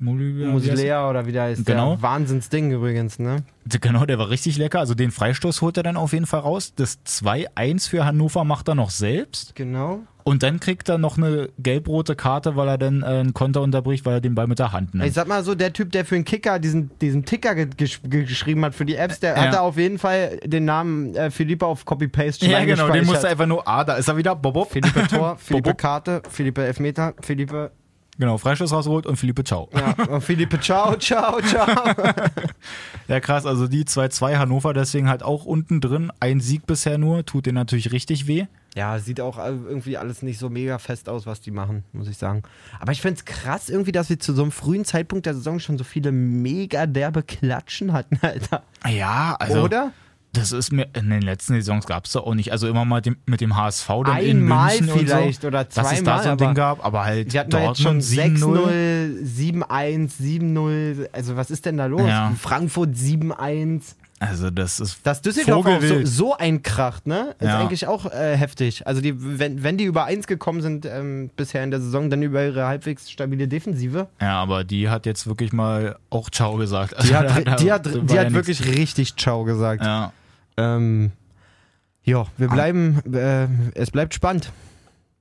Muslea oder wie der heißt. Genau. Der Wahnsinnsding übrigens, ne? Genau, der war richtig lecker. Also den Freistoß holt er dann auf jeden Fall raus. Das 2-1 für Hannover macht er noch selbst. Genau. Und dann kriegt er noch eine gelb-rote Karte, weil er dann äh, einen Konter unterbricht, weil er den Ball mit der Hand nimmt. Ich sag mal so, der Typ, der für den Kicker diesen, diesen Ticker ge gesch ge geschrieben hat für die Apps, der Ja. hat da auf jeden Fall den Namen äh, Philippe auf Copy-Paste ja, genau, den musste einfach nur, ah, da ist er wieder, bob, bob. Philippe *laughs* Tor, Philippe Bobo. Karte, Philippe Elfmeter, Philippe, Genau, Freistoß rausgeholt und Philippe Ciao. ja, und Philippe Ciao, *laughs* Ciao, Ciao. *laughs* Ja, krass, also die 2-2 Hannover deswegen halt auch unten drin. Ein Sieg bisher nur, tut denen natürlich richtig weh. Ja, sieht auch äh, irgendwie alles nicht so mega fest aus, was die machen, muss ich sagen. Aber ich find's krass irgendwie, dass wir zu so einem frühen Zeitpunkt der Saison schon so viele mega derbe Klatschen hatten, *laughs* Alter. Ja, also Oder? Das ist mir, in den letzten Saisons gab es da auch nicht. Also immer mal dem, mit dem HSV dann in Einmal München vielleicht so, oder dass es da zweimal, so ein Ding aber gab, aber halt jetzt schon Dortmund 7-0. 6-0, 7-1, 7-0. Also was ist denn da los? Ja. Frankfurt 7-1. Also das ist Dass Düsseldorf auch so, so einkracht, ne? Ist Ja. eigentlich auch äh, heftig. Also die, wenn, wenn die über 1 gekommen sind ähm, bisher in der Saison, dann über ihre halbwegs stabile Defensive. Ja, aber die hat jetzt wirklich mal auch Ciao gesagt. Die hat, *laughs* die hat, die hat ja wirklich richtig Ciao gesagt. Ja. Ähm, ja, wir bleiben, äh, es bleibt spannend.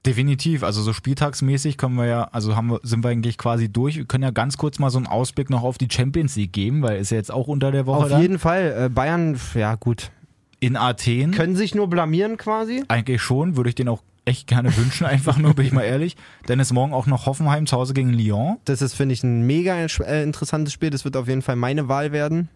Definitiv, also so spieltagsmäßig können wir ja, also haben wir, sind wir eigentlich quasi durch. Wir können ja ganz kurz mal so einen Ausblick noch auf die Champions League geben, weil ist ja jetzt auch unter der Woche Auf dann. jeden Fall. Äh, Bayern, ja gut, in Athen. können sich nur blamieren quasi. Eigentlich schon, würde ich den auch echt gerne wünschen, *laughs* einfach nur, bin ich mal ehrlich. Denn es morgen auch noch Hoffenheim zu Hause gegen Lyon. Das ist, finde ich, ein mega äh, interessantes Spiel. Das wird auf jeden Fall meine Wahl werden.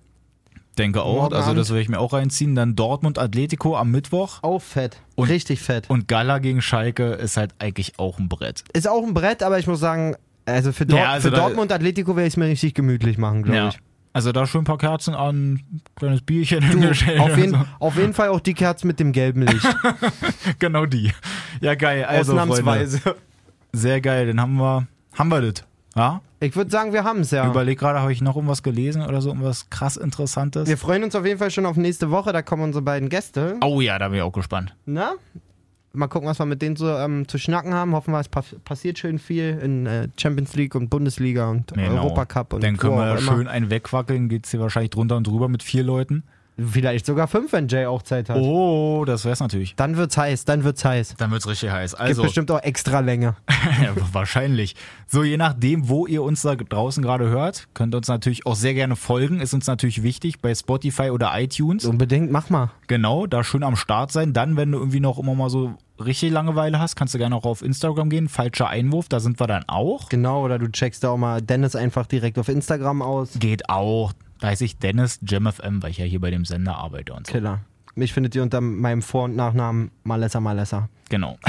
Denke auch, Morgen also das werde ich mir auch reinziehen. Dann Dortmund Atletico am Mittwoch Auch fett. Und- Richtig fett. und Gala gegen Schalke ist halt eigentlich auch ein Brett. Ist auch ein Brett, aber ich muss sagen, also für, Dort Ja, also für Dortmund Atletico werde ich es mir richtig gemütlich machen, glaube ich. Also da schön ein paar Kerzen an, kleines Bierchen Du, hingestellt auf, jeden, so. auf jeden Fall auch die Kerze mit dem gelben Licht. *laughs* Genau die. Ja, geil. Also, Freunde, Ausnahmsweise. sehr geil. Dann haben wir, haben wir das. Ja? Ich würde sagen, wir haben es ja. Überleg gerade, habe ich noch irgendwas gelesen oder so, irgendwas krass Interessantes? Wir freuen uns auf jeden Fall schon auf nächste Woche. Da kommen unsere beiden Gäste. Oh ja, da bin ich auch gespannt. Na? Mal gucken, was wir mit denen so ähm, zu schnacken haben. Hoffen wir, es pa passiert schön viel in äh, Champions League und Bundesliga und Genau. Europacup und Dann können wir schön einen wegwackeln, geht's hier wahrscheinlich drunter und drüber mit vier Leuten. Vielleicht sogar fünf, wenn Jay auch Zeit hat. Oh, das wär's natürlich. Dann wird's heiß, dann wird's heiß. Dann wird's richtig heiß. Gibt Also, bestimmt auch extra Länge. ja, *laughs* wahrscheinlich. So, je nachdem, wo ihr uns da draußen gerade hört, könnt ihr uns natürlich auch sehr gerne folgen. Ist uns natürlich wichtig bei Spotify oder iTunes. Unbedingt, mach mal. Genau, da schön am Start sein. Dann, wenn du irgendwie noch immer mal so richtig Langeweile hast, kannst du gerne auch auf Instagram gehen. Falscher Einwurf, da sind wir dann auch. Genau, oder du checkst da auch mal Dennis einfach direkt auf Instagram aus. Geht auch. Da heiße ich Dennis JamFM, weil ich ja hier bei dem Sender arbeite und so. Killer. Mich findet ihr unter meinem Vor- und Nachnamen Malessa Malessa. Genau.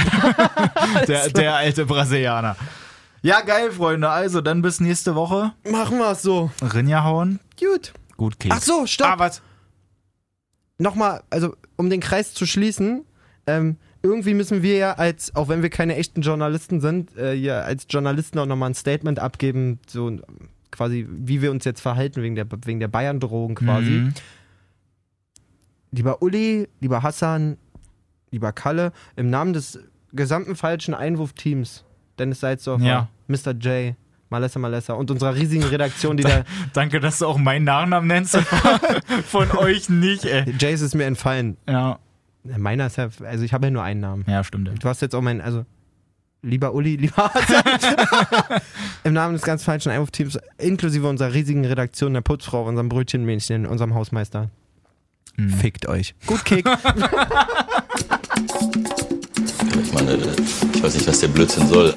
*laughs* der, der alte Brasilianer. Ja, geil, Freunde. Also, dann bis nächste Woche. Machen wir es so. Rinja hauen. Gut. Gut, Keks. Ach so, stopp. Ah, was? Nochmal, also um den Kreis zu schließen, ähm, irgendwie müssen wir ja als, auch wenn wir keine echten Journalisten sind, äh, ja als Journalisten auch nochmal ein Statement abgeben, so quasi, wie wir uns jetzt verhalten wegen der, wegen der Bayern-Drohung quasi. Mhm. Lieber Uli, lieber Hassan, lieber Kalle, im Namen des gesamten falschen Einwurfteams, Dennis Seitzdorfer, Ja. Mr. J, Malessa Malessa und unserer riesigen Redaktion, die da, Danke, dass du auch meinen Nachnamen nennst. *laughs* Von euch nicht, ey. Jace ist mir entfallen. Ja, Meiner ist ja, also ich habe ja nur einen Namen. ja stimmt. Du hast jetzt auch meinen, also lieber Uli, lieber Hassan, *laughs* im Namen des ganz falschen Einwurfteams, inklusive unserer riesigen Redaktion, der Putzfrau, unserem Brötchenmädchen, unserem Hausmeister. Mhm. Fickt euch. Gut Kick. *laughs* Ich meine, ich weiß nicht, was der Blödsinn soll.